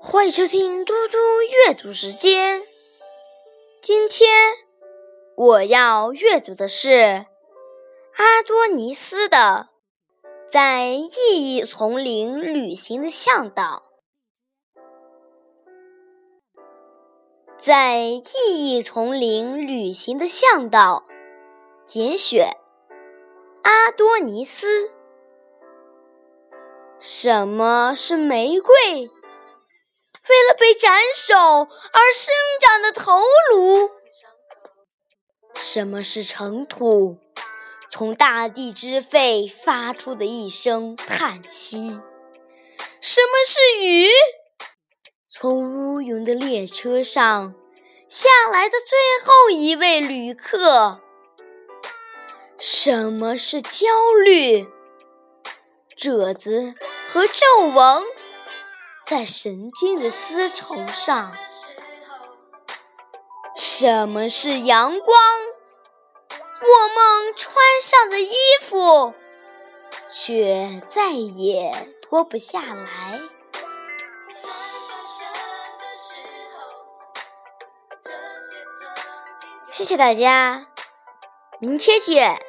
欢迎收听嘟嘟阅读时间。今天我要阅读的是阿多尼斯的《在意义丛林旅行的向导》。在意义丛林旅行的向导，节选。多尼斯。什么是玫瑰？为了被斩首而生长的头颅。什么是尘土？从大地之肺发出的一声叹息。什么是雨？从乌云的列车上下来的最后一位旅客。什么是焦虑？褶子和皱纹在神经的丝绸上。什么是阳光？我们穿上的衣服，却再也脱不下来。谢谢大家，明天见。